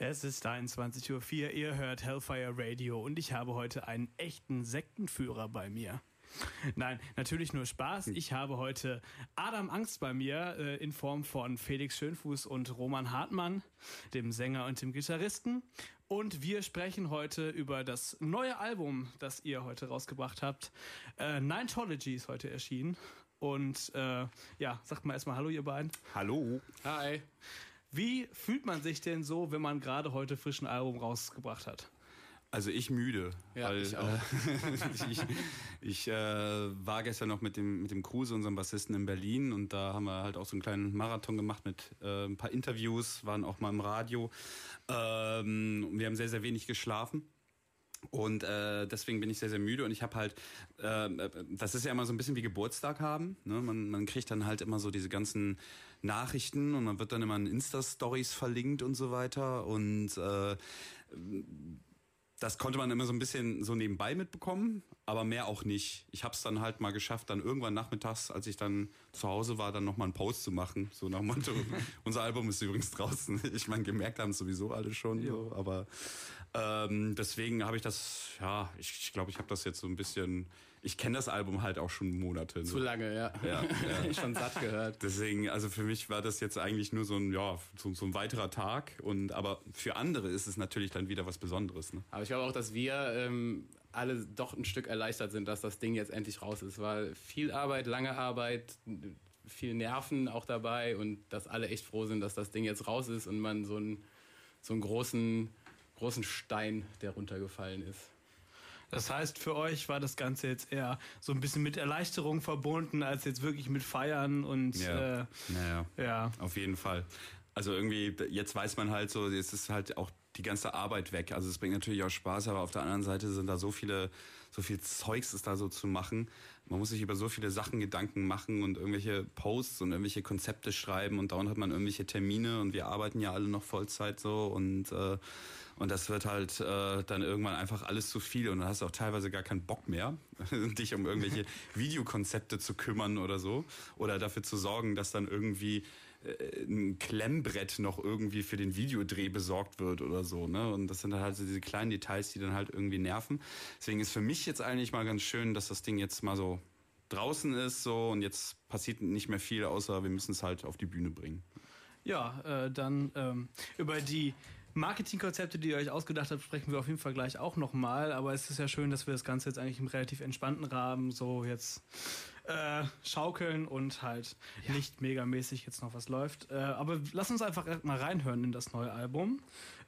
Es ist 21.04 Uhr, ihr hört Hellfire Radio und ich habe heute einen echten Sektenführer bei mir. Nein, natürlich nur Spaß. Ich habe heute Adam Angst bei mir äh, in Form von Felix Schönfuß und Roman Hartmann, dem Sänger und dem Gitarristen. Und wir sprechen heute über das neue Album, das ihr heute rausgebracht habt. Äh, Nine'tology ist heute erschienen. Und äh, ja, sagt mal erstmal Hallo, ihr beiden. Hallo. Hi. Wie fühlt man sich denn so, wenn man gerade heute frischen Album rausgebracht hat? Also ich müde. Ja, weil, ich auch. Äh, ich ich äh, war gestern noch mit dem, mit dem Kruse, unserem Bassisten in Berlin und da haben wir halt auch so einen kleinen Marathon gemacht mit äh, ein paar Interviews, waren auch mal im Radio. Ähm, wir haben sehr, sehr wenig geschlafen. Und äh, deswegen bin ich sehr, sehr müde und ich habe halt, äh, das ist ja immer so ein bisschen wie Geburtstag haben. Ne? Man, man kriegt dann halt immer so diese ganzen Nachrichten und man wird dann immer in Insta-Stories verlinkt und so weiter. Und äh, das konnte man immer so ein bisschen so nebenbei mitbekommen, aber mehr auch nicht. Ich habe es dann halt mal geschafft, dann irgendwann nachmittags, als ich dann zu Hause war, dann nochmal einen Post zu machen. So nach Motto, unser Album ist übrigens draußen. Ich meine, gemerkt haben es sowieso alle schon, so, aber ähm, deswegen habe ich das, ja, ich glaube, ich, glaub, ich habe das jetzt so ein bisschen, ich kenne das Album halt auch schon Monate. Zu lange, ja. Ja, ja. schon satt gehört. Deswegen, also für mich war das jetzt eigentlich nur so ein, ja, so, so ein weiterer Tag. Und aber für andere ist es natürlich dann wieder was Besonderes. Ne? Aber ich glaube auch, dass wir ähm, alle doch ein Stück erleichtert sind, dass das Ding jetzt endlich raus ist. Weil viel Arbeit, lange Arbeit, viel Nerven auch dabei und dass alle echt froh sind, dass das Ding jetzt raus ist und man so einen, so einen großen, großen Stein, der runtergefallen ist. Das heißt, für euch war das Ganze jetzt eher so ein bisschen mit Erleichterung verbunden, als jetzt wirklich mit Feiern und Ja, äh, naja, ja. auf jeden Fall. Also irgendwie, jetzt weiß man halt so, jetzt ist halt auch die ganze Arbeit weg. Also es bringt natürlich auch Spaß, aber auf der anderen Seite sind da so viele, so viel Zeugs ist da so zu machen. Man muss sich über so viele Sachen Gedanken machen und irgendwelche Posts und irgendwelche Konzepte schreiben und dauernd hat man irgendwelche Termine und wir arbeiten ja alle noch Vollzeit so und äh, und das wird halt äh, dann irgendwann einfach alles zu viel und dann hast du auch teilweise gar keinen Bock mehr, dich um irgendwelche Videokonzepte zu kümmern oder so oder dafür zu sorgen, dass dann irgendwie äh, ein Klemmbrett noch irgendwie für den Videodreh besorgt wird oder so, ne? Und das sind halt so diese kleinen Details, die dann halt irgendwie nerven. Deswegen ist für mich jetzt eigentlich mal ganz schön, dass das Ding jetzt mal so draußen ist so und jetzt passiert nicht mehr viel, außer wir müssen es halt auf die Bühne bringen. Ja, äh, dann ähm, über die Marketingkonzepte, die ihr euch ausgedacht habt, sprechen wir auf jeden Fall gleich auch nochmal. Aber es ist ja schön, dass wir das Ganze jetzt eigentlich im relativ entspannten Rahmen so jetzt äh, schaukeln und halt ja. nicht megamäßig jetzt noch was läuft. Äh, aber lass uns einfach mal reinhören in das neue Album.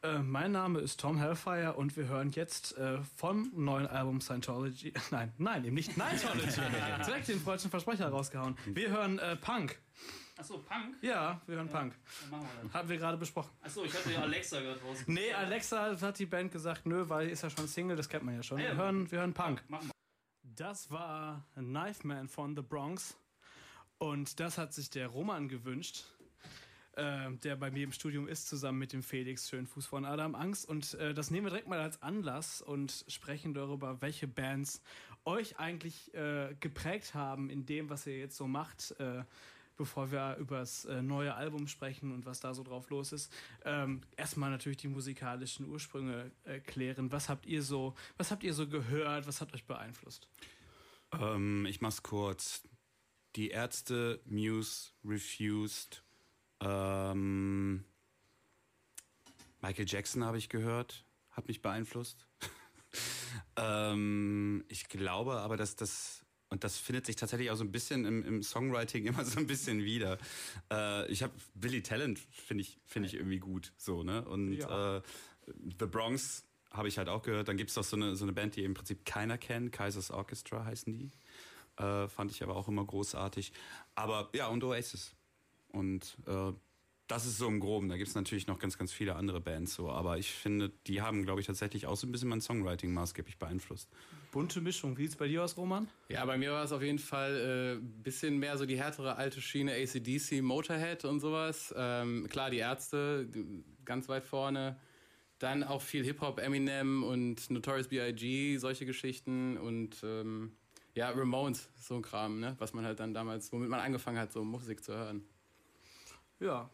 Äh, mein Name ist Tom Hellfire und wir hören jetzt äh, vom neuen Album Scientology. Nein, nein, eben nicht Scientology. Direkt den falschen Versprecher rausgehauen. Wir hören äh, Punk. Achso, Punk? Ja, wir hören ja, Punk. Machen wir das. Haben wir gerade besprochen. Achso, ich hatte ja Alexa gehört raus. Nee, Alexa hat die Band gesagt, nö, weil ist ja schon Single, das kennt man ja schon. Ja, wir, hören, wir hören Punk. Machen wir. Das war Knife Man von The Bronx. Und das hat sich der Roman gewünscht, äh, der bei mir im Studium ist, zusammen mit dem Felix Schönfuß von Adam Angst. Und äh, das nehmen wir direkt mal als Anlass und sprechen darüber, welche Bands euch eigentlich äh, geprägt haben in dem, was ihr jetzt so macht äh, bevor wir über das äh, neue Album sprechen und was da so drauf los ist, ähm, erstmal natürlich die musikalischen Ursprünge äh, klären. Was habt ihr so, was habt ihr so gehört? Was hat euch beeinflusst? Ähm, ich mach's kurz. Die Ärzte, Muse, Refused, ähm, Michael Jackson habe ich gehört, hat mich beeinflusst. ähm, ich glaube aber, dass das und das findet sich tatsächlich auch so ein bisschen im, im Songwriting immer so ein bisschen wieder. Äh, ich habe Billy Talent finde ich finde ich irgendwie gut so ne und ja. äh, The Bronx habe ich halt auch gehört. Dann gibt's doch so eine so eine Band, die im Prinzip keiner kennt. Kaisers Orchestra heißen die. Äh, fand ich aber auch immer großartig. Aber ja und Oasis und äh, das ist so im Groben. Da gibt's natürlich noch ganz, ganz viele andere Bands so. Aber ich finde, die haben, glaube ich, tatsächlich auch so ein bisschen mein Songwriting maßgeblich beeinflusst. Bunte Mischung. Wie sieht's bei dir aus, Roman? Ja, bei mir war es auf jeden Fall ein äh, bisschen mehr so die härtere alte Schiene ACDC, Motorhead und sowas. Ähm, klar, die Ärzte ganz weit vorne. Dann auch viel Hip-Hop, Eminem und Notorious B.I.G., solche Geschichten. Und ähm, ja, Ramones, so ein Kram, ne? was man halt dann damals, womit man angefangen hat, so Musik zu hören. Ja,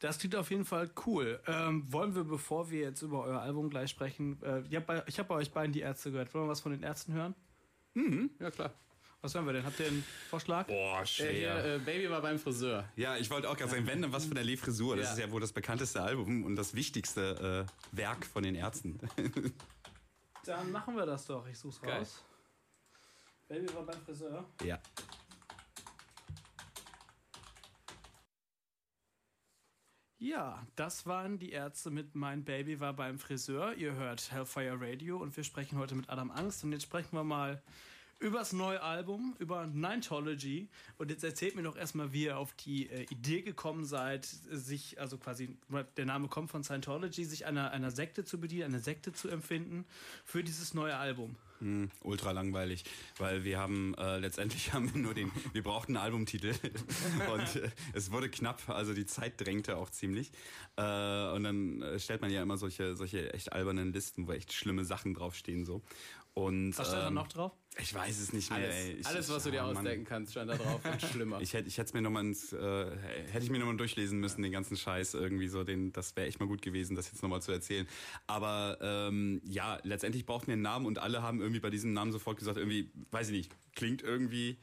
Das klingt auf jeden Fall cool. Ähm, wollen wir, bevor wir jetzt über euer Album gleich sprechen, äh, ich habe bei, hab bei euch beiden die Ärzte gehört. Wollen wir was von den Ärzten hören? Mhm, ja klar. Was hören wir denn? Habt ihr einen Vorschlag? Boah, Äh, schwer. hier, äh, Baby war beim Friseur. Ja, ich wollte auch gerade sagen, wenn dann was von der Le Frisur. Das Ja. ist ja wohl das bekannteste Album und das wichtigste äh, Werk von den Ärzten. Dann machen wir das doch. Ich such's Geil. raus. Baby war beim Friseur. ja. Ja, das waren die Ärzte mit Mein Baby war beim Friseur. Ihr hört Hellfire Radio und wir sprechen heute mit Adam Angst und jetzt sprechen wir mal über das neue Album, über Nintology. Und jetzt erzählt mir doch erstmal, wie ihr auf die äh, Idee gekommen seid, sich, also quasi, der Name kommt von Scientology, sich einer, einer Sekte zu bedienen, eine Sekte zu empfinden für dieses neue Album. Hm, ultra langweilig, weil wir haben äh, letztendlich haben wir nur den, wir brauchten einen Albumtitel und äh, es wurde knapp, also die Zeit drängte auch ziemlich. Äh, und dann äh, stellt man ja immer solche solche echt albernen Listen, wo echt schlimme Sachen draufstehen so. Und Was da ähm, noch drauf? Ich weiß es nicht mehr. Alles, ey. Ich, alles was du ich, dir ah, Mann. ausdenken kannst, stand da drauf und schlimmer. Ich hätte ich hätte mir noch mal ins, äh, hätte ich mir noch mal durchlesen müssen den ganzen Scheiß irgendwie so den das wäre echt mal gut gewesen das jetzt noch mal zu erzählen aber ähm, ja letztendlich brauchten wir einen Namen und alle haben irgendwie bei diesem Namen sofort gesagt irgendwie weiß ich nicht klingt irgendwie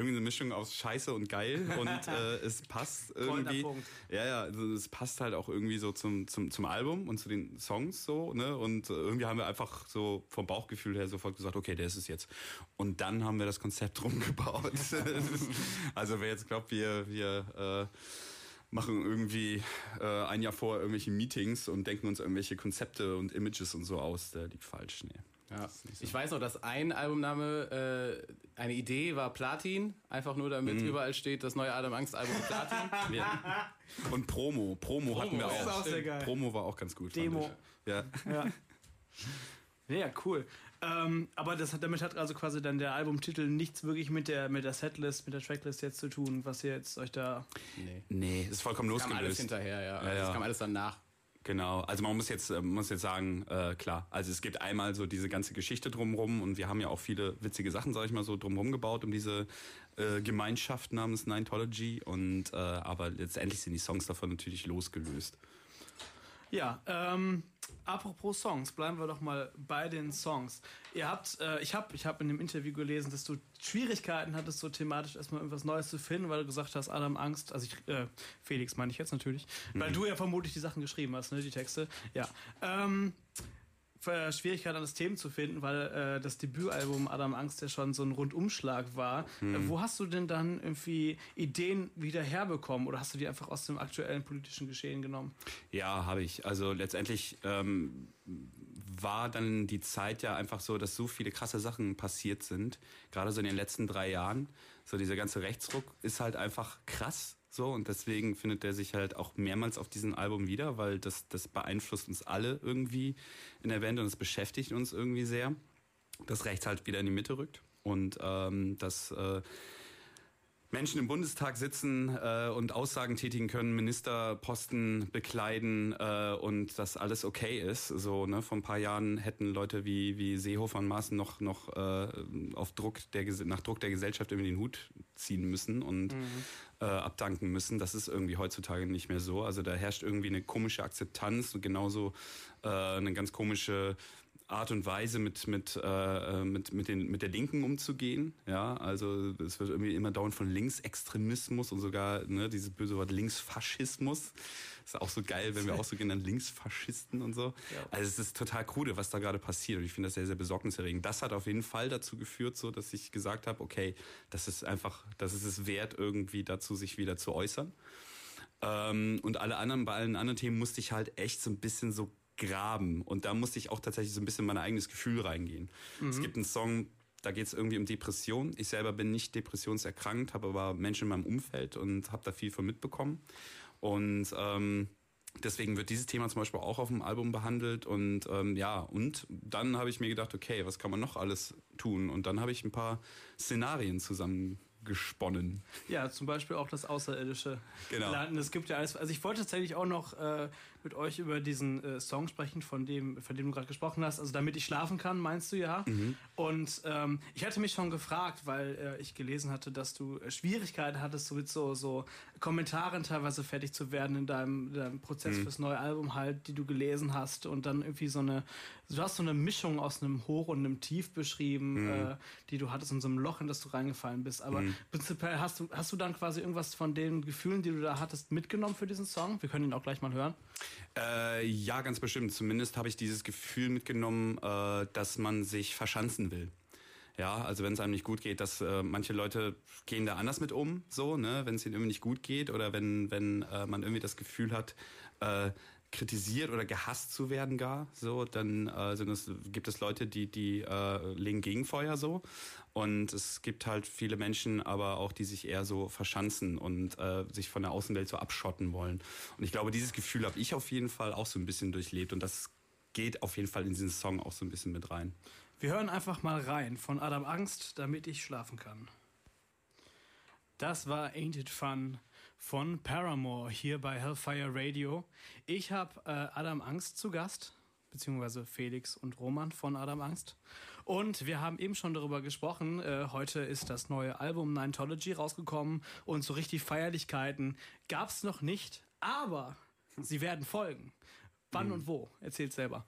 irgendwie eine Mischung aus Scheiße und geil und äh, es passt irgendwie ja ja also es passt halt auch irgendwie so zum zum zum Album und zu den Songs so ne? Und äh, irgendwie haben wir einfach so vom Bauchgefühl her sofort gesagt okay der ist es jetzt. Und dann haben wir das Konzept rumgebaut. Also wer jetzt glaubt wir wir äh, machen irgendwie äh, ein Jahr vor irgendwelche Meetings und denken uns irgendwelche Konzepte und Images und so aus der liegt falsch nee Ja. Ich weiß noch, dass ein Albumname, äh, eine Idee war Platin, einfach nur damit überall steht, das neue Adam Angst Album Platin. ja. und Promo Promo, hatten wir das auch ist auch sehr geil. Promo war auch ganz gut Demo. ich. ja Ja. Ja, cool. Ähm, aber das hat, damit hat also quasi dann der Albumtitel nichts wirklich mit der, mit der Setlist, mit der Tracklist jetzt zu tun, was ihr jetzt euch da. Nee. Nee, ist vollkommen Kam alles losgelöst. hinterher, ja. Ja, Das ja. kam alles danach. Genau, also man muss jetzt, äh, muss jetzt sagen, äh, klar, also es gibt einmal so diese ganze Geschichte drumherum und wir haben ja auch viele witzige Sachen, sag ich mal so, drumherum gebaut um diese äh, Gemeinschaft namens Nintology und äh, aber letztendlich sind die Songs davon natürlich losgelöst. Ja, ähm, apropos Songs, bleiben wir doch mal bei den Songs. Ihr habt, äh, ich habe ich hab in dem Interview gelesen, dass du Schwierigkeiten hattest, so thematisch erstmal irgendwas Neues zu finden, weil du gesagt hast, Adam Angst, also ich, äh, Felix meine ich jetzt natürlich, weil du ja vermutlich die Sachen geschrieben hast, ne, die Texte. Ja. Ähm, äh, Schwierigkeit an das Themen zu finden, weil äh, das Debütalbum Adam Angst ja schon so ein Rundumschlag war. Äh, wo hast du denn dann irgendwie Ideen wieder herbekommen oder hast du die einfach aus dem aktuellen politischen Geschehen genommen? Ja, habe ich. Also letztendlich ähm, war dann die Zeit ja einfach so, dass so viele krasse Sachen passiert sind, gerade so in den letzten drei Jahren. So dieser ganze Rechtsruck ist halt einfach krass. So, und deswegen findet er sich halt auch mehrmals auf diesem Album wieder, weil das, das beeinflusst uns alle irgendwie in der Band und es beschäftigt uns irgendwie sehr, dass rechts halt wieder in die Mitte rückt. Und ähm, dass äh, Menschen im Bundestag sitzen äh, und Aussagen tätigen können, Ministerposten bekleiden äh, und das alles okay ist. So, ne, vor ein paar Jahren hätten Leute wie, wie Seehofer und Maaßen noch, noch äh, auf Druck der, nach Druck der Gesellschaft irgendwie den Hut ziehen müssen und äh, abdanken müssen. Das ist irgendwie heutzutage nicht mehr so. Also da herrscht irgendwie eine komische Akzeptanz und genauso äh, eine ganz komische Art und Weise mit mit äh, mit mit den mit der Linken umzugehen. Ja, also es wird irgendwie immer dauernd von Linksextremismus und sogar ne, dieses böse Wort Linksfaschismus. Ist auch so geil, wenn wir auch so genannt Linksfaschisten und so. Ja. Also es ist total krude, was da gerade passiert und ich finde das sehr sehr besorgniserregend. Das hat auf jeden Fall dazu geführt, so dass ich gesagt habe, okay, das ist einfach, das ist es wert irgendwie dazu sich wieder zu äußern. Ähm, und alle anderen, bei allen anderen Themen musste ich halt echt so ein bisschen so graben. Und da musste ich auch tatsächlich so ein bisschen in mein eigenes Gefühl reingehen. Es gibt einen Song, da geht es irgendwie um Depression. Ich selber bin nicht depressionserkrankt, habe aber Menschen in meinem Umfeld und habe da viel von mitbekommen. Und ähm, deswegen wird dieses Thema zum Beispiel auch auf dem Album behandelt. Und ähm, ja, und dann habe ich mir gedacht, okay, was kann man noch alles tun? Und dann habe ich ein paar Szenarien zusammengesponnen. Ja, zum Beispiel auch das Außerirdische Genau. Landen. Es gibt ja alles. Also ich wollte tatsächlich auch noch äh, mit euch über diesen äh, Song sprechen, von dem, von dem du gerade gesprochen hast. Also damit ich schlafen kann, meinst du ja. Mhm. Und ähm, ich hatte mich schon gefragt, weil äh, ich gelesen hatte, dass du äh, Schwierigkeiten hattest, so mit so, so Kommentaren teilweise fertig zu werden in deinem, deinem Prozess Mhm. fürs neue Album halt, die du gelesen hast und dann irgendwie so eine, du hast so eine Mischung aus einem Hoch und einem Tief beschrieben, Mhm. äh, die du hattest in so einem Loch, in das du reingefallen bist. Aber prinzipiell hast du, hast du dann quasi irgendwas von den Gefühlen, die du da hattest, mitgenommen für diesen Song? Wir können ihn auch gleich mal hören. Äh, ja, ganz bestimmt. Zumindest habe ich dieses Gefühl mitgenommen, äh, dass man sich verschanzen will. Ja, also wenn es einem nicht gut geht, dass äh, manche Leute gehen da anders mit um, so, ne, wenn es ihnen irgendwie nicht gut geht oder wenn, wenn äh, man irgendwie das Gefühl hat, äh, kritisiert oder gehasst zu werden gar, so, dann äh, sind es, gibt es Leute, die, die äh, legen Gegenfeuer so. Und es gibt halt viele Menschen, aber auch, die sich eher so verschanzen und äh, sich von der Außenwelt so abschotten wollen. Und ich glaube, dieses Gefühl habe ich auf jeden Fall auch so ein bisschen durchlebt und das geht auf jeden Fall in diesen Song auch so ein bisschen mit rein. Wir hören einfach mal rein von Adam Angst, damit ich schlafen kann. Das war Ain't It Fun von Paramore hier bei Hellfire Radio. Ich habe äh, Adam Angst zu Gast, beziehungsweise Felix und Roman von Adam Angst. Und wir haben eben schon darüber gesprochen. Äh, heute ist das neue Album Nintology rausgekommen und so richtig Feierlichkeiten gab es noch nicht, aber sie werden folgen. Wann und wo? Erzählt selber.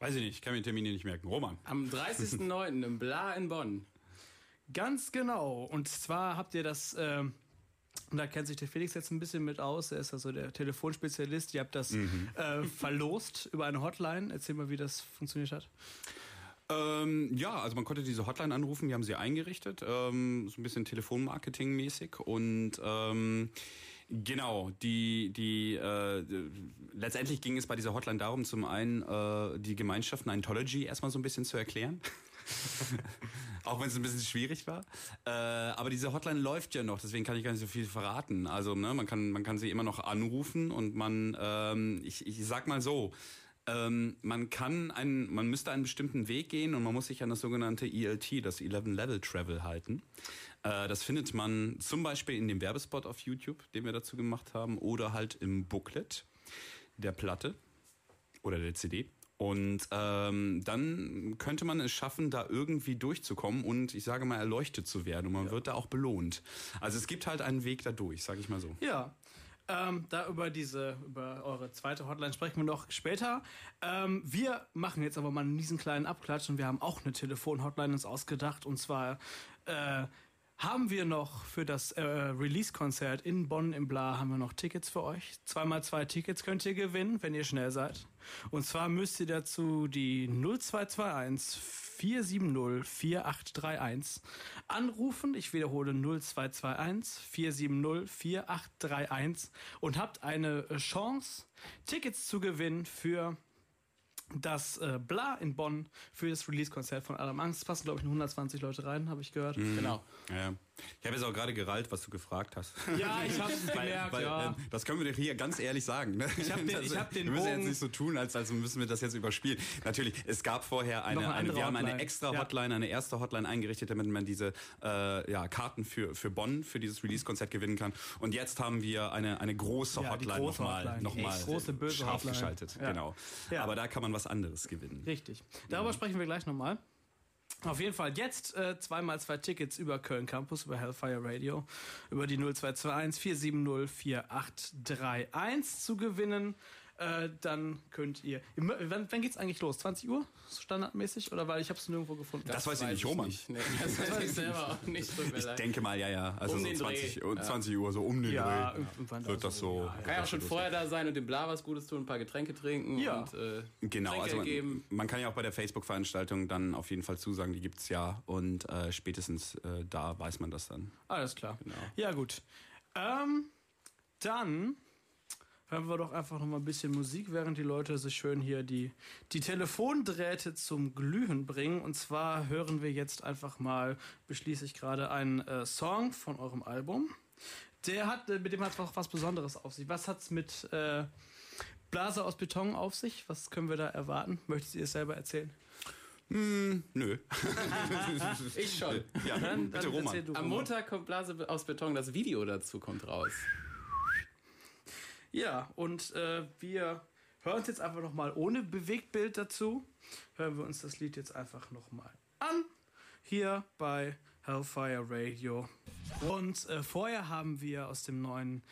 Weiß ich nicht, ich kann mir die Termine nicht merken. Roman. Am 30.09. im Bla in Bonn. Ganz genau. Und zwar habt ihr das, ähm, und da kennt sich der Felix jetzt ein bisschen mit aus, er ist also der Telefonspezialist. Ihr habt das äh, verlost über eine Hotline. Erzähl mal, wie das funktioniert hat. Ähm, ja, also man konnte diese Hotline anrufen, wir haben sie eingerichtet, ähm, so ein bisschen Telefonmarketing-mäßig und ähm, genau, die, die äh, letztendlich ging es bei dieser Hotline darum, zum einen äh, die Gemeinschaft Scientology erstmal so ein bisschen zu erklären. Auch wenn es ein bisschen schwierig war. Äh, aber diese Hotline läuft ja noch, deswegen kann ich gar nicht so viel verraten. Also ne, man kann man kann sie immer noch anrufen und man, ähm, ich, ich sag mal so, ähm, man kann einen, man müsste einen bestimmten Weg gehen und man muss sich an das sogenannte ELT, das 11 Level Travel halten. Äh, das findet man zum Beispiel in dem Werbespot auf YouTube, den wir dazu gemacht haben, oder halt im Booklet der Platte oder der CD. Und ähm, dann könnte man es schaffen, da irgendwie durchzukommen und ich sage mal erleuchtet zu werden. Und man wird da auch belohnt. Also es gibt halt einen Weg da durch, sage ich mal so. Ja. Ähm, da über diese, über eure zweite Hotline sprechen wir noch später. Ähm, wir machen jetzt aber mal einen diesen kleinen Abklatsch und wir haben auch eine Telefon-Hotline uns ausgedacht. Und zwar äh, haben wir noch für das äh, Release-Konzert in Bonn im Bla haben wir noch Tickets für euch. Zweimal zwei Tickets könnt ihr gewinnen, wenn ihr schnell seid. Und zwar müsst ihr dazu die 0221 470 4831 anrufen. Ich wiederhole 0221 470 4831 und habt eine äh, Chance, Tickets zu gewinnen für das äh, Bla in Bonn für das Release-Konzert von Adam Angst. Es passen, glaube ich, nur 120 Leute rein, habe ich gehört. Genau. Ja. Ich habe jetzt auch gerade gerallt, was du gefragt hast. Ja, ich habe es gemerkt, Weil, ja. äh, Das können wir dir hier ganz ehrlich sagen. Ne? Ich hab den- ich hab den wir müssen jetzt Bogen- nicht so tun, als, als müssen wir das jetzt überspielen. Natürlich, es gab vorher eine, eine eine wir haben eine Hotline. extra Ja. Hotline, eine erste Hotline eingerichtet, damit man diese äh, ja, Karten für, für Bonn, für dieses Release-Konzert gewinnen kann. Und jetzt haben wir eine, eine große Ja, Hotline große nochmal Hotline. noch Die mal echt große, böse scharf Hotline. geschaltet. Ja. Genau. Ja. Aber da kann man was anderes gewinnen. Richtig. Darüber sprechen wir gleich nochmal. Auf jeden Fall jetzt äh, zweimal zwei Tickets über Köln Campus, über Hellfire Radio, über die 0221 470 4831 zu gewinnen. Äh, dann könnt ihr. Wann, wann geht's eigentlich los? 20 Uhr? Standardmäßig? Oder weil ich habe es nirgendwo gefunden? Das weiß ich nicht, Roman. Nee, das weiß ich selber auch nicht. Ich denke mal, ja, ja. Also Um so den 20, Dreh. Uhr- 20 Uhr, so um den ja, Dreh. irgendwann Wird das so. Kann ja auch schon vorher da sein und dem Bla was Gutes tun, ein paar Getränke trinken Ja. und äh, Genau, Trinkgeld also man, geben. man kann ja auch bei der Facebook-Veranstaltung dann auf jeden Fall zusagen, die gibt's ja und äh, spätestens äh, da weiß man das dann. Alles klar. Genau. Ja, gut. Ähm, dann hören wir doch einfach noch mal ein bisschen Musik, während die Leute sich schön hier die, die Telefondrähte zum Glühen bringen. Und zwar hören wir jetzt einfach mal, beschließe ich gerade, einen äh, Song von eurem Album. Der hat, äh, mit dem hat auch was Besonderes auf sich. Was hat's mit äh, Blase aus Beton auf sich? Was können wir da erwarten? Möchtet ihr es selber erzählen? Hm, nö. Ich schon. Ja, Dann, bitte dann Roman. du, Am Roman. Montag kommt Blase aus Beton, das Video dazu kommt raus. Ja, und äh, wir hören uns jetzt einfach nochmal ohne Bewegtbild dazu. Hören wir uns das Lied jetzt einfach nochmal an. Hier bei Hellfire Radio. Und äh, vorher haben wir aus dem neuen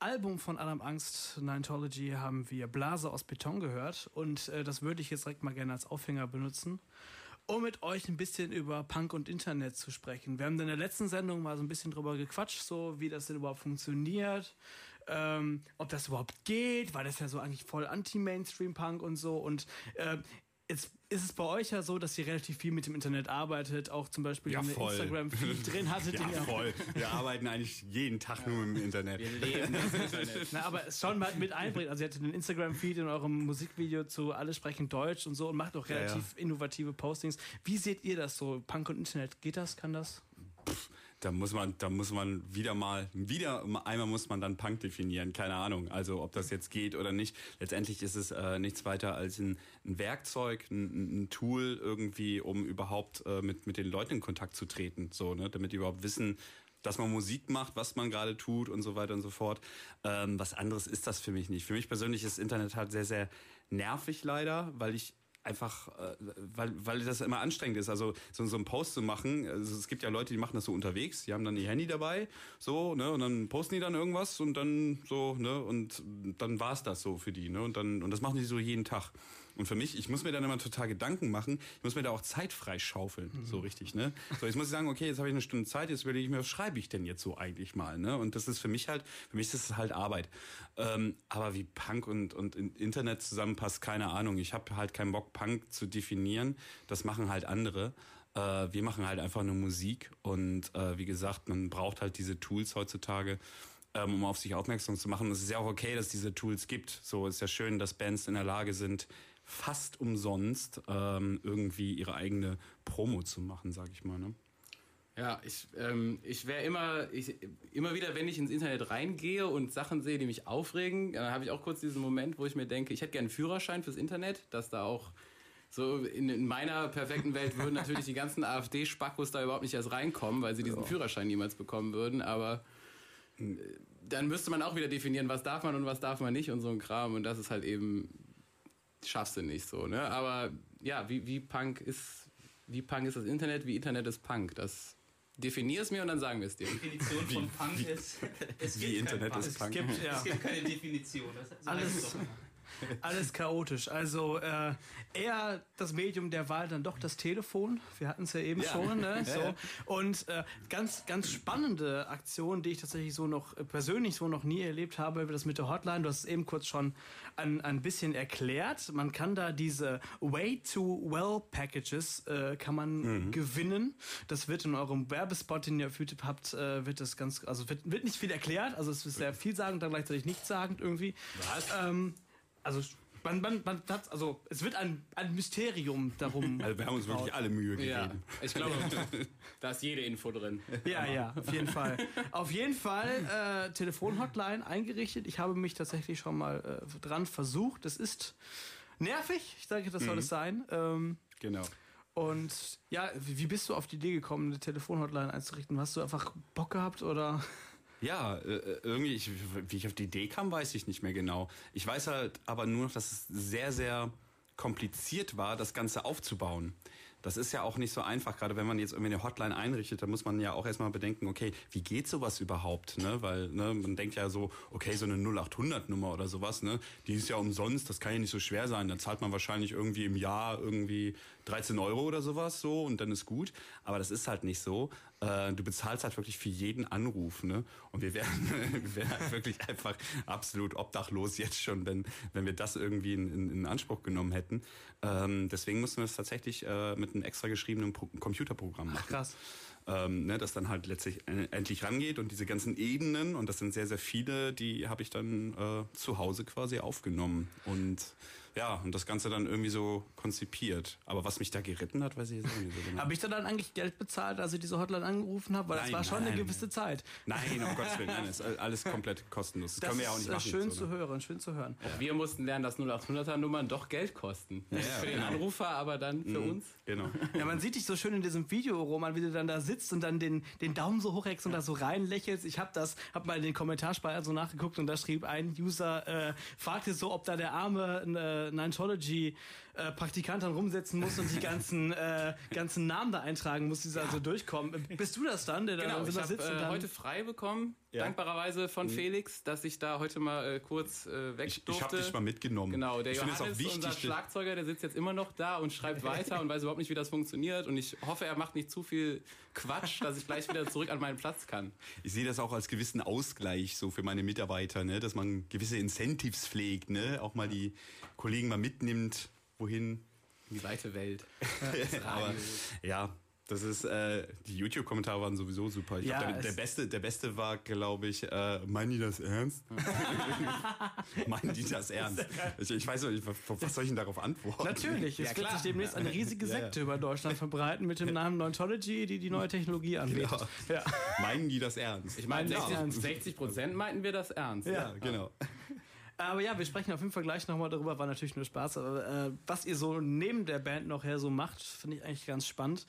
Album von Adam Angst, Nineology, haben wir Blase aus Beton gehört. Und äh, das würde ich jetzt direkt mal gerne als Aufhänger benutzen, um mit euch ein bisschen über Punk und Internet zu sprechen. Wir haben in der letzten Sendung mal so ein bisschen drüber gequatscht, so wie das denn überhaupt funktioniert. Ähm, ob das überhaupt geht, weil das ja so eigentlich voll Anti-Mainstream-Punk und so. Und äh, jetzt ist es bei euch ja so, dass ihr relativ viel mit dem Internet arbeitet, auch zum Beispiel ja, eine Instagram-Feed drin hattet. ja, ihr voll. Wir arbeiten eigentlich jeden Tag nur im Internet. Wir leben das Internet. Na, aber es schon mal mit einbringt. Also ihr hattet einen Instagram-Feed in eurem Musikvideo zu Alle sprechen Deutsch und so und macht auch Ja, ja. relativ innovative Postings. Wie seht ihr das so? Punk und Internet, geht das? Kann das? Da muss man, da muss man wieder mal, wieder einmal muss man dann Punk definieren. Keine Ahnung. Also ob das jetzt geht oder nicht. Letztendlich ist es äh, nichts weiter als ein, ein Werkzeug, ein, ein Tool irgendwie, um überhaupt äh, mit mit den Leuten in Kontakt zu treten. So, ne, damit die überhaupt wissen, dass man Musik macht, was man gerade tut und so weiter und so fort. Ähm, was anderes ist das für mich nicht. Für mich persönlich ist Internet halt sehr, sehr nervig leider, weil ich einfach, äh, weil, weil das immer anstrengend ist. Also so, einen Post zu machen, also es gibt ja Leute, die machen das so unterwegs, die haben dann ihr Handy dabei, so, ne, und dann posten die dann irgendwas und dann so, ne, und dann war's das so für die, ne, und dann, und das machen die so jeden Tag. Und für mich, ich muss mir dann immer total Gedanken machen, ich muss mir da auch Zeit freischaufeln, so richtig, ne. So, jetzt muss ich sagen, okay, jetzt habe ich eine Stunde Zeit, jetzt überlege ich mir, was schreibe ich denn jetzt so eigentlich mal, ne, und das ist für mich halt, für mich ist es halt Arbeit. Ähm, aber wie Punk und, und Internet zusammenpasst, keine Ahnung. Ich habe halt keinen Bock, Punk zu definieren. Das machen halt andere. Äh, wir machen halt einfach nur Musik und äh, wie gesagt, man braucht halt diese Tools heutzutage, ähm, um auf sich aufmerksam zu machen. Es ist ja auch okay, dass es diese Tools gibt. So ist ja schön, dass Bands in der Lage sind, fast umsonst ähm, irgendwie ihre eigene Promo zu machen, sag ich mal. Ne? Ja, ich, ähm, ich wäre immer, ich, immer wieder, wenn ich ins Internet reingehe und Sachen sehe, die mich aufregen, dann habe ich auch kurz diesen Moment, wo ich mir denke, ich hätte gerne einen Führerschein fürs Internet, dass da auch so in, in meiner perfekten Welt würden natürlich die ganzen AfD-Spackos da überhaupt nicht erst reinkommen, weil sie diesen Führerschein niemals bekommen würden, aber äh, dann müsste man auch wieder definieren, was darf man und was darf man nicht und so ein Kram und das ist halt eben, schaffst du nicht so, ne? Aber ja, wie, wie Punk ist, wie Punk ist das Internet, wie Internet ist Punk, das definier es mir und dann sagen wir es dir. Die Definition von Punk ist, es wie gibt Internet kein ist Punk. Punk. Es gibt, ja. Es gibt keine Definition. Das, so Alles- Alles chaotisch. Also äh, eher das Medium der Wahl dann doch das Telefon. Wir hatten es ja eben Ja. schon. Ne? So. Und äh, ganz, ganz spannende Aktion, die ich tatsächlich so noch äh, persönlich so noch nie erlebt habe, das mit der Hotline. Du hast es eben kurz schon ein, ein bisschen erklärt. Man kann da diese Way to Well Packages äh, kann man Mhm. gewinnen. Das wird in eurem Werbespot, den ihr auf YouTube habt, äh, wird das ganz, also wird, wird nicht viel erklärt. Also es ist sehr vielsagend, dann gleichzeitig nichtssagend irgendwie. Was? Ähm, also man, man, man hat, also es wird ein, ein Mysterium darum. Also wir haben uns wirklich alle Mühe gegeben. Ja, ich glaube, da ist jede Info drin. Ja, ja, auf jeden Fall. Auf jeden Fall äh, Telefonhotline eingerichtet. Ich habe mich tatsächlich schon mal äh, dran versucht. Das ist nervig. Ich sage, das soll es sein. Ähm, Genau. und ja, wie wie bist du auf die Idee gekommen, eine Telefonhotline einzurichten? Hast du einfach Bock gehabt oder? Ja, äh, irgendwie, ich, wie ich auf die Idee kam, weiß ich nicht mehr genau. Ich weiß halt aber nur noch, dass es sehr, sehr kompliziert war, das Ganze aufzubauen. Das ist ja auch nicht so einfach, gerade wenn man jetzt irgendwie eine Hotline einrichtet, da muss man ja auch erstmal bedenken, okay, wie geht sowas überhaupt, ne? Weil, ne, man denkt ja so, okay, so eine 0800 Nummer oder sowas, ne? Die ist ja umsonst, das kann ja nicht so schwer sein. Da zahlt man wahrscheinlich irgendwie im Jahr irgendwie 13 Euro oder sowas so und dann ist gut. Aber das ist halt nicht so. Äh, du bezahlst halt wirklich für jeden Anruf, ne? Und wir wären, wir wären halt wirklich einfach absolut obdachlos jetzt schon, wenn, wenn wir das irgendwie in, in, in Anspruch genommen hätten. Ähm, deswegen mussten wir es tatsächlich äh, mit einem extra geschriebenen Pro Computerprogramm machen Krass. ähm, ne, das dann halt letztlich äh, endlich rangeht und diese ganzen Ebenen und das sind sehr sehr viele, die habe ich dann äh, zu Hause quasi aufgenommen und ja, und das Ganze dann irgendwie so konzipiert. Aber was mich da geritten hat, weiß ich jetzt auch nicht so genau. Habe ich da dann eigentlich Geld bezahlt, als ich diese Hotline angerufen habe? Weil das Nein, war schon nein. eine gewisse Zeit. Nein, um Gottes Willen, nein, das ist alles komplett kostenlos. Das, Das können wir ja auch nicht äh, machen. schön so, zu ne? hören, schön zu hören. Auch wir mussten lernen, dass 0800er Nummern doch Geld kosten. Ja, für den genau. Anrufer, aber dann für uns. Genau. Ja, man sieht dich so schön in diesem Video, Roman, wie du dann da sitzt und dann den, den Daumen so hochreckst und da so rein lächelst. Ich habe das, hab mal in den Kommentarspeicher so nachgeguckt und da schrieb ein User, äh, fragte so, ob da der arme äh, Nintology äh, Praktikant dann rumsetzen muss und die ganzen äh, ganzen Namen da eintragen muss, die da so durchkommen. Bist du das dann, der da Genau, dann ich und äh, dann heute frei bekommen, Ja. dankbarerweise von Felix, dass ich da heute mal äh, kurz äh, weg Ich, ich durfte. habe dich mal mitgenommen. Genau, der ich Johannes, auch wichtig. unser Schlagzeuger, der sitzt jetzt immer noch da und schreibt weiter und weiß überhaupt nicht, wie das funktioniert. Und ich hoffe, er macht nicht zu viel Quatsch, dass ich gleich wieder zurück an meinen Platz kann. Ich sehe das auch als gewissen Ausgleich so für meine Mitarbeiter, ne? dass man gewisse Incentives pflegt, ne? auch mal die Kollegen mal mitnimmt, wohin. In die weite Welt. Aber ja, das ist, äh, die YouTube-Kommentare waren sowieso super. Ich Ja, glaub, der, der, beste, der beste war, glaube ich, äh, meinen die das ernst? meinen die das ernst? Ich, ich weiß nicht, was, soll ich denn darauf antworten? Natürlich, es Ja, wird klar. sich demnächst eine riesige Ja, ja. Sekte über Deutschland verbreiten mit dem Namen Neuntology, die die neue Technologie anbietet. Genau. Meinen die das ernst? Ich meine, Meinen wir 60, 60 Prozent meinten wir das ernst. ja, genau. Aber ja, wir sprechen auf jeden Fall gleich nochmal darüber, war natürlich nur Spaß. Aber äh, was ihr so neben der Band noch her so macht, finde ich eigentlich ganz spannend.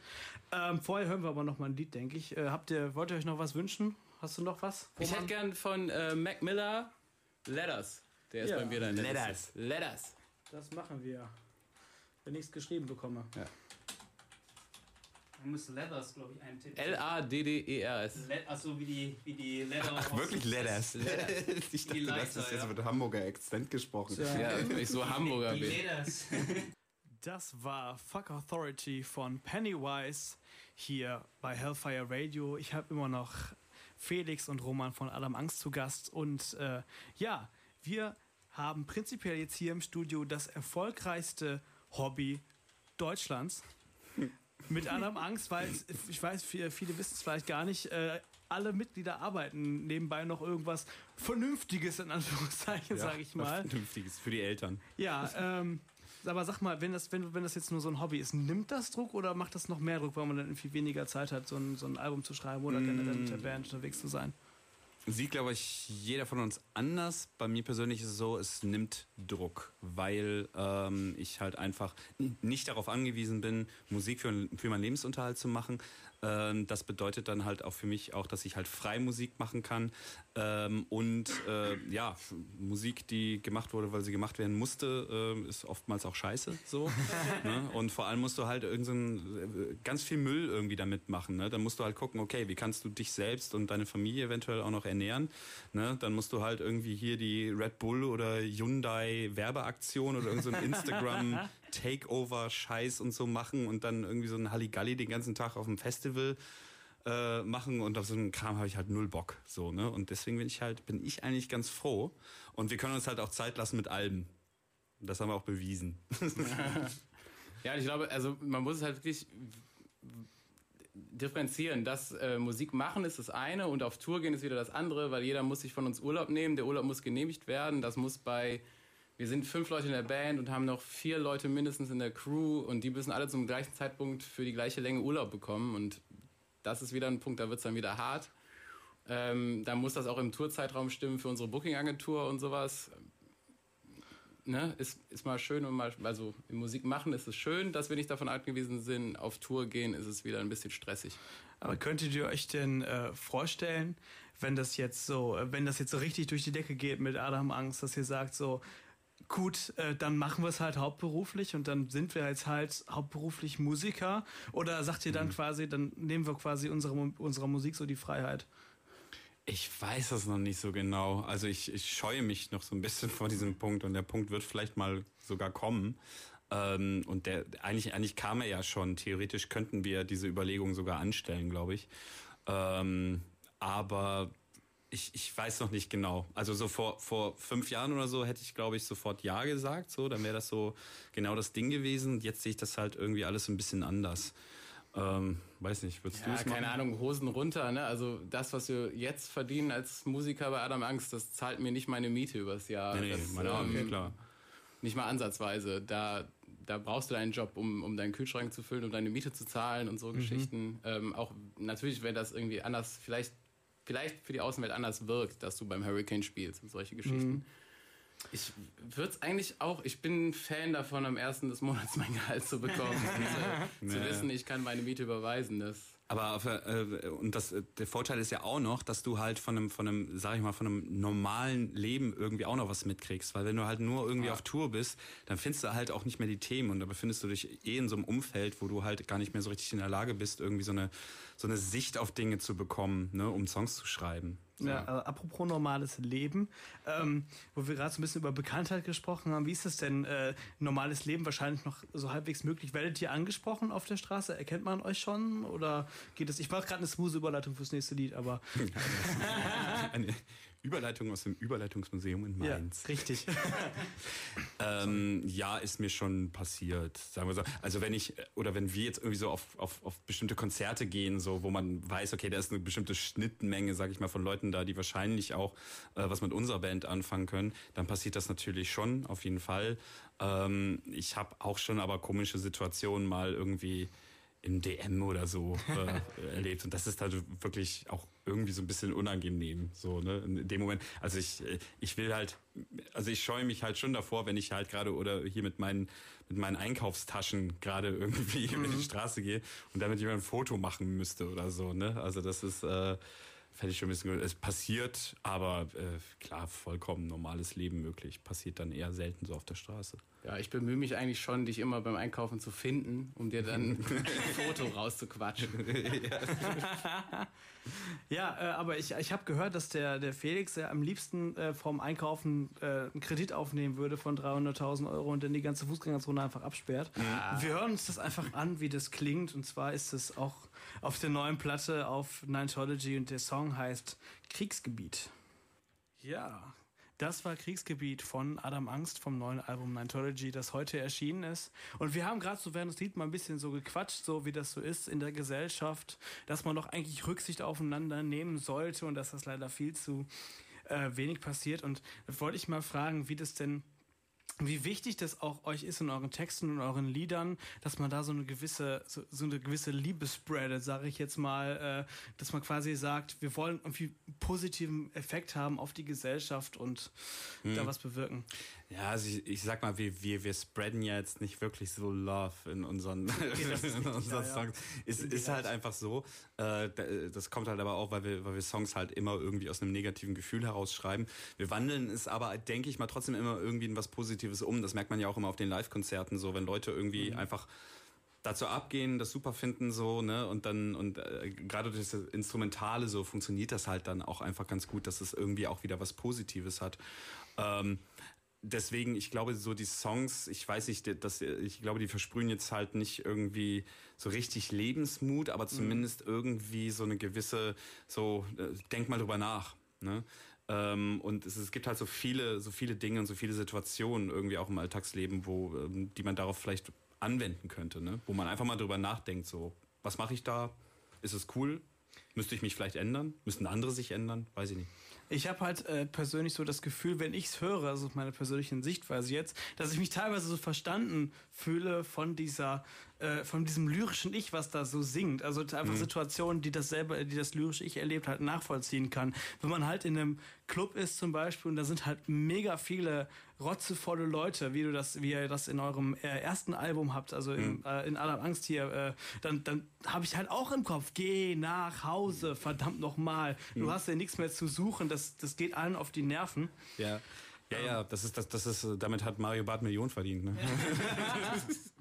Ähm, vorher hören wir aber noch mal ein Lied, denke ich. Äh, habt ihr, wollt ihr euch noch was wünschen? Hast du noch was? Ich hätte gern von äh, Mac Miller Letters. Der ist Ja. bei mir dann. Letters. Letters. Das machen wir. Wenn ich es geschrieben bekomme. Man muss Leathers, glaube ich, eintippen. L-A-D-D-E-R-S. Achso, wie die, wie die Leather. Ach, wirklich Letters. ich Die dachte, das ist jetzt ja. mit Hamburger Akzent gesprochen. Ja. Ja, ich so Hamburger Die bin. Leathers. Das war Fuck Authority von Pennywise hier bei Hellfire Radio. Ich habe immer noch Felix und Roman von Adam Angst zu Gast. Und äh, ja, wir haben prinzipiell jetzt hier im Studio das erfolgreichste Hobby Deutschlands. Mit Adam Angst, weil es- ich weiß, viele, viele wissen es vielleicht gar nicht. Äh, alle Mitglieder arbeiten nebenbei noch irgendwas Vernünftiges in Anführungszeichen, Ja, sage ich mal. Vernünftiges für die Eltern. Ja, ähm, aber sag mal, wenn das, wenn, wenn das jetzt nur so ein Hobby ist, nimmt das Druck oder macht das noch mehr Druck, weil man dann irgendwie weniger Zeit hat, so ein, so ein Album zu schreiben oder generell mit der Band unterwegs zu sein? Sieht, glaube ich, jeder von uns anders. Bei mir persönlich ist es so, es nimmt Druck, weil ähm, ich halt einfach nicht darauf angewiesen bin, Musik für, für meinen Lebensunterhalt zu machen. Ähm, das bedeutet dann halt auch für mich auch, dass ich halt frei Musik machen kann ähm, und äh, ja, Musik, die gemacht wurde, weil sie gemacht werden musste, ähm, ist oftmals auch scheiße so. ne? Und vor allem musst du halt irgendein äh, ganz viel Müll irgendwie damit machen. Ne? Dann musst du halt gucken, okay, wie kannst du dich selbst und deine Familie eventuell auch noch ernähren. Ne? Dann musst du halt irgendwie hier die Red Bull oder Hyundai Werbeaktion oder irgendein so ein Instagram Takeover Scheiß und so machen und dann irgendwie so ein Halligalli den ganzen Tag auf dem Festival äh, machen und auf so einen Kram habe ich halt null Bock so ne und deswegen bin ich halt bin ich eigentlich ganz froh und wir können uns halt auch Zeit lassen mit Alben das haben wir auch bewiesen Ja, ich glaube, also man muss es halt wirklich differenzieren. Das äh, Musik machen ist das eine und auf Tour gehen ist wieder das andere, weil jeder muss sich von uns Urlaub nehmen. Der Urlaub muss genehmigt werden. Das muss bei wir sind fünf Leute in der Band und haben noch vier Leute mindestens in der Crew und die müssen alle zum gleichen Zeitpunkt für die gleiche Länge Urlaub bekommen und das ist wieder ein Punkt, da wird es dann wieder hart. Ähm, da muss das auch im Tourzeitraum stimmen für unsere Booking-Agentur und sowas ne, ist, ist mal schön und mal, also in Musik machen ist es schön, dass wir nicht davon angewiesen sind, auf Tour gehen ist es wieder ein bisschen stressig. Aber könntet ihr euch denn äh, vorstellen, wenn das jetzt so, äh, wenn das jetzt so richtig durch die Decke geht mit Adam Angst, dass ihr sagt so, gut, äh, dann machen wir es halt hauptberuflich und dann sind wir jetzt halt hauptberuflich Musiker? Oder sagt ihr dann quasi, dann nehmen wir quasi unsere, unserer Musik so die Freiheit? Ich weiß das noch nicht so genau. Also ich, ich scheue mich noch so ein bisschen vor diesem Punkt und der Punkt wird vielleicht mal sogar kommen. Ähm, und der eigentlich, eigentlich kam er ja schon. Theoretisch könnten wir diese Überlegung sogar anstellen, glaube ich. Ähm, aber ich, ich weiß noch nicht genau. Also so vor, vor fünf Jahren oder so hätte ich, glaube ich, sofort Ja gesagt. So, dann wäre das so genau das Ding gewesen. Jetzt sehe ich das halt irgendwie alles ein bisschen anders. Ähm, weiß nicht, würdest du Ja, es keine? Ahnung, Hosen runter, ne? Also das, was wir jetzt verdienen als Musiker bei Adam Angst, das zahlt mir nicht meine Miete übers Jahr. Nee, nee, das, meine ähm, Ahnung, klar. Nicht mal ansatzweise. Da, da brauchst du deinen Job, um, um deinen Kühlschrank zu füllen, um deine Miete zu zahlen und so mhm. Geschichten. Ähm, auch natürlich, wenn das irgendwie anders, vielleicht, vielleicht für die Außenwelt anders wirkt, dass du beim Hurricane spielst und solche Geschichten. Mhm. Ich würde es eigentlich auch, ich bin Fan davon, am ersten des Monats mein Gehalt zu bekommen. und, äh, zu wissen, ich kann meine Miete überweisen. Das aber auf, äh, und das, der Vorteil ist ja auch noch, dass du halt von einem, von einem, sag ich mal, von einem normalen Leben irgendwie auch noch was mitkriegst. Weil wenn du halt nur irgendwie ja. auf Tour bist, dann findest du halt auch nicht mehr die Themen und da befindest du dich eh in so einem Umfeld, wo du halt gar nicht mehr so richtig in der Lage bist, irgendwie so eine, so eine Sicht auf Dinge zu bekommen, ne, um Songs zu schreiben. Ja. Äh, apropos normales Leben, ähm, wo wir gerade so ein bisschen über Bekanntheit gesprochen haben, wie ist das denn? Äh, normales Leben wahrscheinlich noch so halbwegs möglich. Werdet ihr angesprochen auf der Straße? Erkennt man euch schon? Oder geht es? Ich mache gerade eine smooth Überleitung fürs nächste Lied, aber. eine Überleitung aus dem Überleitungsmuseum in Mainz. Ja, richtig. ähm, ja, ist mir schon passiert, sagen wir so. Also wenn ich, oder wenn wir jetzt irgendwie so auf, auf, auf bestimmte Konzerte gehen, so wo man weiß, okay, da ist eine bestimmte Schnittmenge, sag ich mal, von Leuten da, die wahrscheinlich auch äh, was mit unserer Band anfangen können, dann passiert das natürlich schon, auf jeden Fall. Ähm, ich habe auch schon aber komische Situationen mal irgendwie im DM oder so äh, erlebt. Und das ist halt wirklich auch irgendwie so ein bisschen unangenehm. So, ne? In dem Moment. Also ich, ich will halt, also ich scheue mich halt schon davor, wenn ich halt gerade oder hier mit meinen, mit meinen Einkaufstaschen gerade irgendwie mhm. über die Straße gehe und damit jemand ein Foto machen müsste oder so. Ne? Also das ist. Äh, fände ich schon ein bisschen. Es passiert, aber äh, klar, vollkommen normales Leben möglich. Passiert dann eher selten so auf der Straße. Ja, ich bemühe mich eigentlich schon, dich immer beim Einkaufen zu finden, um dir dann ein Foto rauszuquatschen. ja, äh, aber ich, ich habe gehört, dass der, der Felix ja am liebsten äh, vom Einkaufen äh, einen Kredit aufnehmen würde von 300.000 Euro und dann die ganze Fußgängerzone einfach absperrt. Ah. Wir hören uns das einfach an, wie das klingt. Und zwar ist es auch auf der neuen Platte auf Nintology und der Song heißt Kriegsgebiet. Ja, das war Kriegsgebiet von Adam Angst vom neuen Album Nintology, das heute erschienen ist. Und wir haben gerade so während des Lied mal ein bisschen so gequatscht, so wie das so ist in der Gesellschaft, dass man doch eigentlich Rücksicht aufeinander nehmen sollte und dass das leider viel zu äh, wenig passiert. Und wollte ich mal fragen, wie das denn wie wichtig das auch euch ist in euren Texten und euren Liedern, dass man da so eine gewisse, so, so eine gewisse Liebe spreadet, sage ich jetzt mal, äh, dass man quasi sagt, wir wollen irgendwie positiven Effekt haben auf die Gesellschaft und hm. da was bewirken. Ja, also ich, ich sag mal, wir, wir, wir spreaden ja jetzt nicht wirklich so Love in unseren, in unseren ja, Songs. Ja. Ist, ist halt einfach so. Äh, das kommt halt aber auch, weil wir, weil wir Songs halt immer irgendwie aus einem negativen Gefühl heraus schreiben. Wir wandeln es aber, denke ich mal, trotzdem immer irgendwie in was Positives um. Das merkt man ja auch immer auf den Live-Konzerten so, wenn Leute irgendwie mhm. einfach dazu abgehen, das super finden so, ne? Und dann und äh, gerade durch das Instrumentale so funktioniert das halt dann auch einfach ganz gut, dass es irgendwie auch wieder was Positives hat. Ähm, deswegen, ich glaube, so die Songs, ich weiß nicht, dass, ich glaube, die versprühen jetzt halt nicht irgendwie so richtig Lebensmut, aber mhm. zumindest irgendwie so eine gewisse, so, äh, denk mal drüber nach. Ne? Ähm, und es, es, gibt halt so viele, so viele Dinge und so viele Situationen irgendwie auch im Alltagsleben, wo, ähm, die man darauf vielleicht anwenden könnte, ne? wo man einfach mal drüber nachdenkt, so, was mache ich da? Ist es cool? Müsste ich mich vielleicht ändern? Müssten andere sich ändern? Weiß ich nicht. Ich habe halt äh, persönlich so das Gefühl, wenn ich es höre, also meine persönliche Sichtweise jetzt, dass ich mich teilweise so verstanden fühle von dieser äh, von diesem lyrischen Ich, was da so singt. Also einfach mhm. Situationen, die das selber, die das lyrische Ich erlebt halt nachvollziehen kann. Wenn man halt in einem Club ist zum Beispiel und da sind halt mega viele rotzevolle Leute, wie du das, wie ihr das in eurem äh, ersten Album habt, also in, mhm. äh, in aller Angst hier, äh, dann, dann habe ich halt auch im Kopf, geh nach Hause, verdammt nochmal. Du mhm. hast ja nichts mehr zu suchen, das, das geht allen auf die Nerven. Ja. Ja, ja, das ist, das, das ist, damit hat Mario Barth Millionen verdient, ne?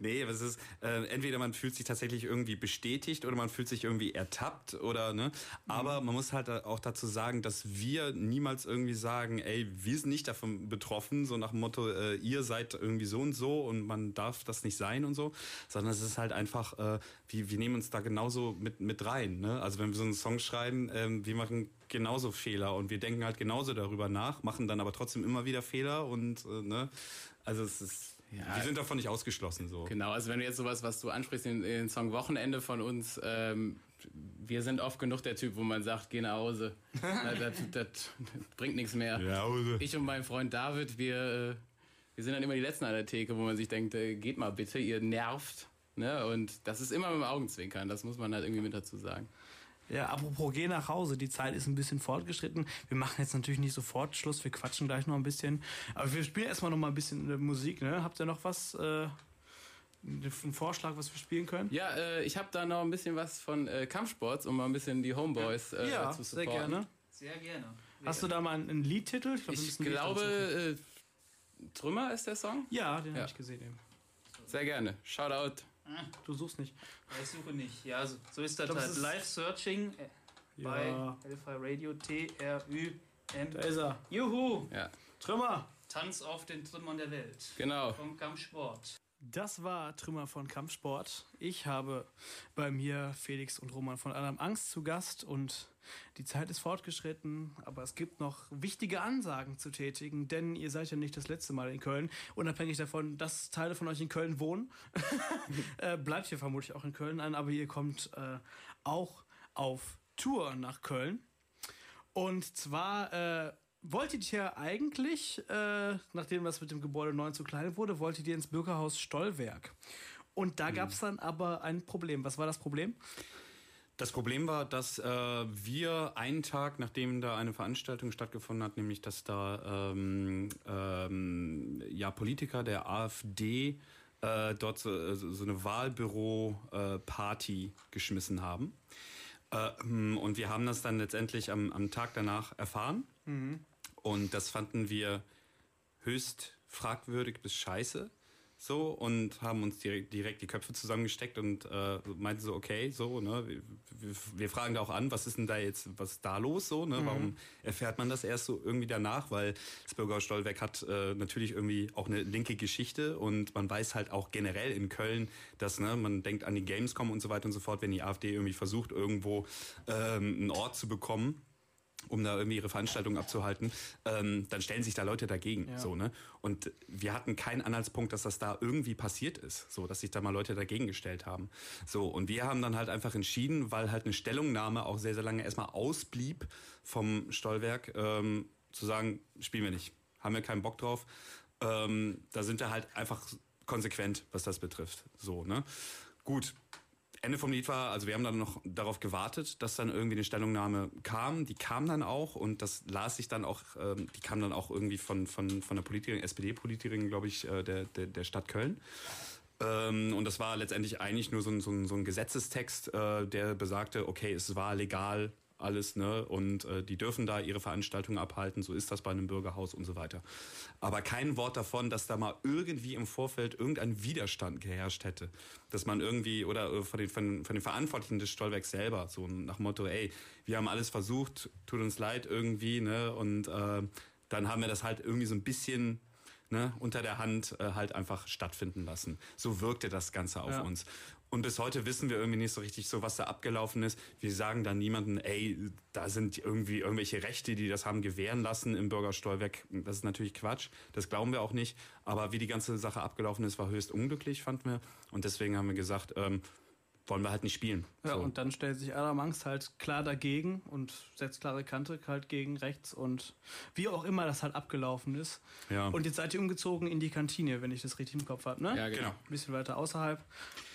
nee, was ist, äh, entweder man fühlt sich tatsächlich irgendwie bestätigt oder man fühlt sich irgendwie ertappt oder, ne? Aber mhm. man muss halt auch dazu sagen, dass wir niemals irgendwie sagen, ey, wir sind nicht davon betroffen, so nach dem Motto, äh, ihr seid irgendwie so und so und man darf das nicht sein und so, sondern es ist halt einfach, äh, wir, wir nehmen uns da genauso mit, mit rein, ne? Also wenn wir so einen Song schreiben, ähm, wir machen genauso Fehler und wir denken halt genauso darüber nach, machen dann aber trotzdem immer wieder Fehler und, äh, ne? Also es ist ja, wir sind davon nicht ausgeschlossen. So. Genau, also wenn du jetzt sowas, was du ansprichst, den, den Song Wochenende von uns, ähm, wir sind oft genug der Typ, wo man sagt, geh nach Hause. das, das, das, bringt nichts mehr. Ja, ich und mein Freund David, wir, äh, wir sind dann immer die Letzten an der Theke, wo man sich denkt, äh, geht mal bitte, ihr nervt. Ne? Und das ist immer mit dem Augenzwinkern, das muss man halt irgendwie mit dazu sagen. Ja, apropos, geh nach Hause. Die Zeit ist ein bisschen fortgeschritten. Wir machen jetzt natürlich nicht sofort Schluss. Wir quatschen gleich noch ein bisschen. Aber wir spielen erstmal noch mal ein bisschen äh, Musik. Ne? Habt ihr noch was, äh, einen Vorschlag, was wir spielen können? Ja, äh, ich habe da noch ein bisschen was von äh, Kampfsports, um mal ein bisschen die Homeboys äh, ja, zu sehr supporten. gerne. Sehr gerne. Hast du da mal einen, einen Liedtitel? glaub, Ich ein Lied glaube, äh, Trümmer ist der Song. Ja, den Ja. habe ich gesehen eben. Sehr gerne. Shoutout. Du suchst nicht. Ich suche nicht. Ja, so, so ist das glaub, halt. ist- Live Searching äh, bei Ja, Hellfire Radio T-R-Ü-M. da ist er. Juhu! Ja, Trümmer! Tanz auf den Trümmern der Welt. genau. Vom Kampfsport. Das war Trümmer von Kampfsport. Ich habe bei mir Felix und Roman von Adam Angst zu Gast und die Zeit ist fortgeschritten, aber es gibt noch wichtige Ansagen zu tätigen, denn ihr seid ja nicht das letzte Mal in Köln. Unabhängig davon, dass Teile von euch in Köln wohnen, äh, bleibt ihr vermutlich auch in Köln an, aber ihr kommt äh, auch auf Tour nach Köln. Und zwar äh, wolltet ihr eigentlich, äh, nachdem das mit dem Gebäude 9 zu klein wurde, wolltet ihr ins Bürgerhaus Stollwerk. Und da gab es dann aber ein Problem. Was war das Problem? Das Problem war, dass äh, wir einen Tag, nachdem da eine Veranstaltung stattgefunden hat, nämlich dass da ähm, ähm, ja, Politiker der AfD äh, dort so, so eine Wahlbüro-Party geschmissen haben. Äh, und wir haben das dann letztendlich am, am Tag danach erfahren. Und das fanden wir höchst fragwürdig bis scheiße. So, und haben uns direkt, direkt die Köpfe zusammengesteckt und äh, meinten so, okay, so, ne, wir, wir, fragen da auch an, was ist denn da jetzt, was ist da los, so, ne, warum erfährt man das erst so irgendwie danach, weil das Bürgerhaus Stolberg hat äh, natürlich irgendwie auch eine linke Geschichte und man weiß halt auch generell in Köln, dass, ne, man denkt an die Gamescom und so weiter und so fort, wenn die AfD irgendwie versucht, irgendwo ähm, einen Ort zu bekommen, um da irgendwie ihre Veranstaltung abzuhalten, ähm, dann stellen sich da Leute dagegen. Ja. So, ne? Und wir hatten keinen Anhaltspunkt, dass das da irgendwie passiert ist, so dass sich da mal Leute dagegen gestellt haben. So, und wir haben dann halt einfach entschieden, weil halt eine Stellungnahme auch sehr, sehr lange erstmal ausblieb vom Stollwerk, ähm, zu sagen, spielen wir nicht. Haben wir keinen Bock drauf. Ähm, da sind wir halt einfach konsequent, was das betrifft. So, ne? Gut, Ende vom Lied war, also wir haben dann noch darauf gewartet, dass dann irgendwie eine Stellungnahme kam. Die kam dann auch und das las sich dann auch, ähm, die kam dann auch irgendwie von, von, von der Politikerin, SPD-Politikerin, glaube ich, äh, der, der, der Stadt Köln. Ähm, und das war letztendlich eigentlich nur so ein, so ein, so ein Gesetzestext, äh, der besagte, okay, es war legal alles, ne? Und äh, die dürfen da ihre Veranstaltungen abhalten, so ist das bei einem Bürgerhaus und so weiter. Aber kein Wort davon, dass da mal irgendwie im Vorfeld irgendein Widerstand geherrscht hätte. Dass man irgendwie, oder äh, von den, von, von den Verantwortlichen des Stollwerks selber, so nach Motto, ey, wir haben alles versucht, tut uns leid irgendwie, ne? Und äh, dann haben wir das halt irgendwie so ein bisschen ne, unter der Hand äh, halt einfach stattfinden lassen. So wirkte das Ganze auf Ja. uns. Und bis heute wissen wir irgendwie nicht so richtig so, was da abgelaufen ist. Wir sagen dann niemandem, ey, da sind irgendwie irgendwelche Rechte, die das haben gewähren lassen im Bürgersteuerwerk. Das ist natürlich Quatsch. Das glauben wir auch nicht. Aber wie die ganze Sache abgelaufen ist, war höchst unglücklich, fanden wir. Und deswegen haben wir gesagt, ähm, wollen wir halt nicht spielen. Ja, so. und dann stellt sich Adam Angst halt klar dagegen und setzt klare Kante halt gegen rechts und wie auch immer das halt abgelaufen ist. ja. Und jetzt seid ihr umgezogen in die Kantine, wenn ich das richtig im Kopf habe, ne? Ja, genau. genau. Ein bisschen weiter außerhalb.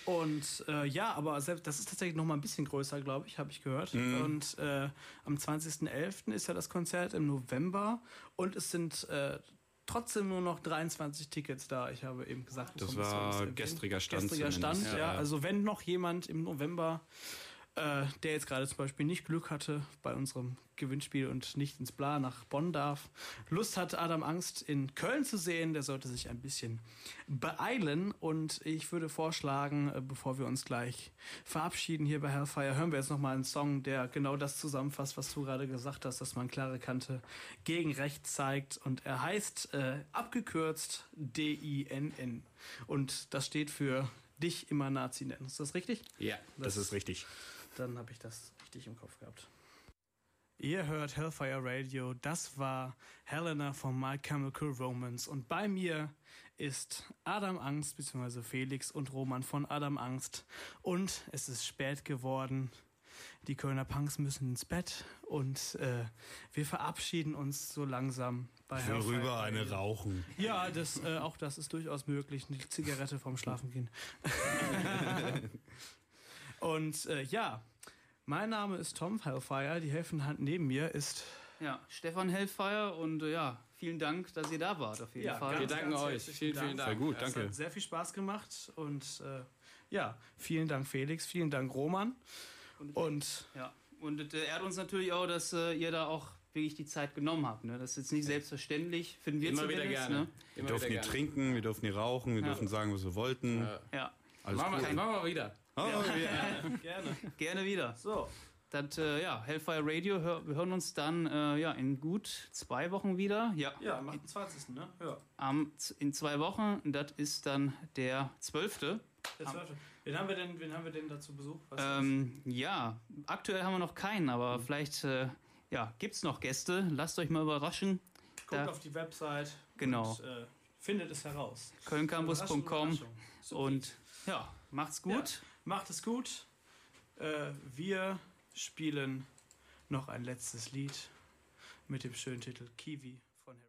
Und äh, ja, aber selbst, das ist tatsächlich noch mal ein bisschen größer, glaube ich, habe ich gehört. Mhm. Und äh, am 20.11. ist ja das Konzert im November und es sind äh, trotzdem nur noch 23 Tickets da. Ich habe eben gesagt, Das war gestriger Stand Gestriger Stand, ja. Ja. Also wenn noch jemand im November, äh, der jetzt gerade zum Beispiel nicht Glück hatte bei unserem Gewinnspiel und nicht ins Bla nach Bonn darf, Lust hat, Adam Angst in Köln zu sehen, der sollte sich ein bisschen beeilen. Und ich würde vorschlagen, äh, bevor wir uns gleich verabschieden hier bei Hellfire, hören wir jetzt nochmal einen Song, der genau das zusammenfasst, was du gerade gesagt hast, dass man klare Kante gegen rechts zeigt. Und er heißt äh, abgekürzt D-I-N-N. Und das steht für dich immer Nazi nennen. Ist das richtig? Ja. das ist richtig. Dann habe ich das richtig im Kopf gehabt. Ihr hört Hellfire Radio. Das war Helena von My Chemical Romance. Und bei mir ist Adam Angst, beziehungsweise Felix und Roman von Adam Angst. Und es ist spät geworden. die Kölner Punks müssen ins Bett und äh, wir verabschieden uns so langsam bei Hellfire Worüber eine Radio. rauchen. Ja, das, äh, auch das ist durchaus möglich. Eine Zigarette vorm Schlafengehen. und äh, ja, mein Name ist Tom Hellfire. Die helfende Hand neben mir ist Ja, Stefan Hellfire und äh, ja, vielen Dank, dass ihr da wart auf jeden Ja, Fall. Wir danken ganz euch. herzlichen Vielen, Dank. vielen Dank. Sehr gut, Es danke. hat sehr viel Spaß gemacht und äh, ja, vielen Dank Felix, vielen Dank Roman und Ja, und es äh, ehrt uns natürlich auch, dass äh, ihr da auch wirklich die Zeit genommen habt. Ne? Das ist jetzt nicht selbstverständlich, finden wir Immer wieder gerne. Ne? Wir durften wieder hier trinken, wir durften hier rauchen, wir Ja. durften sagen, was wir wollten. Ja. Ja, Alles Machen wir, cool. machen wir wieder. Oh, ja. gerne. gerne wieder. So, Das, äh, ja, Hellfire Radio, hör, wir hören uns dann äh, ja, in gut zwei Wochen wieder. Ja, ja, am 28. Ne? Ja. am, in zwei Wochen, das ist dann der 12. Der Zwölfte. Wen haben wir denn, wen haben wir denn dazu besucht? Ähm, ja, aktuell haben wir noch keinen, aber vielleicht äh, ja, gibt es noch Gäste. Lasst euch mal überraschen. Guckt da- auf die Website Genau. und äh, findet es heraus. kölncampus.com und ja, macht's gut. Macht es gut. Äh, wir spielen noch ein letztes Lied mit dem schönen Titel Kiwi.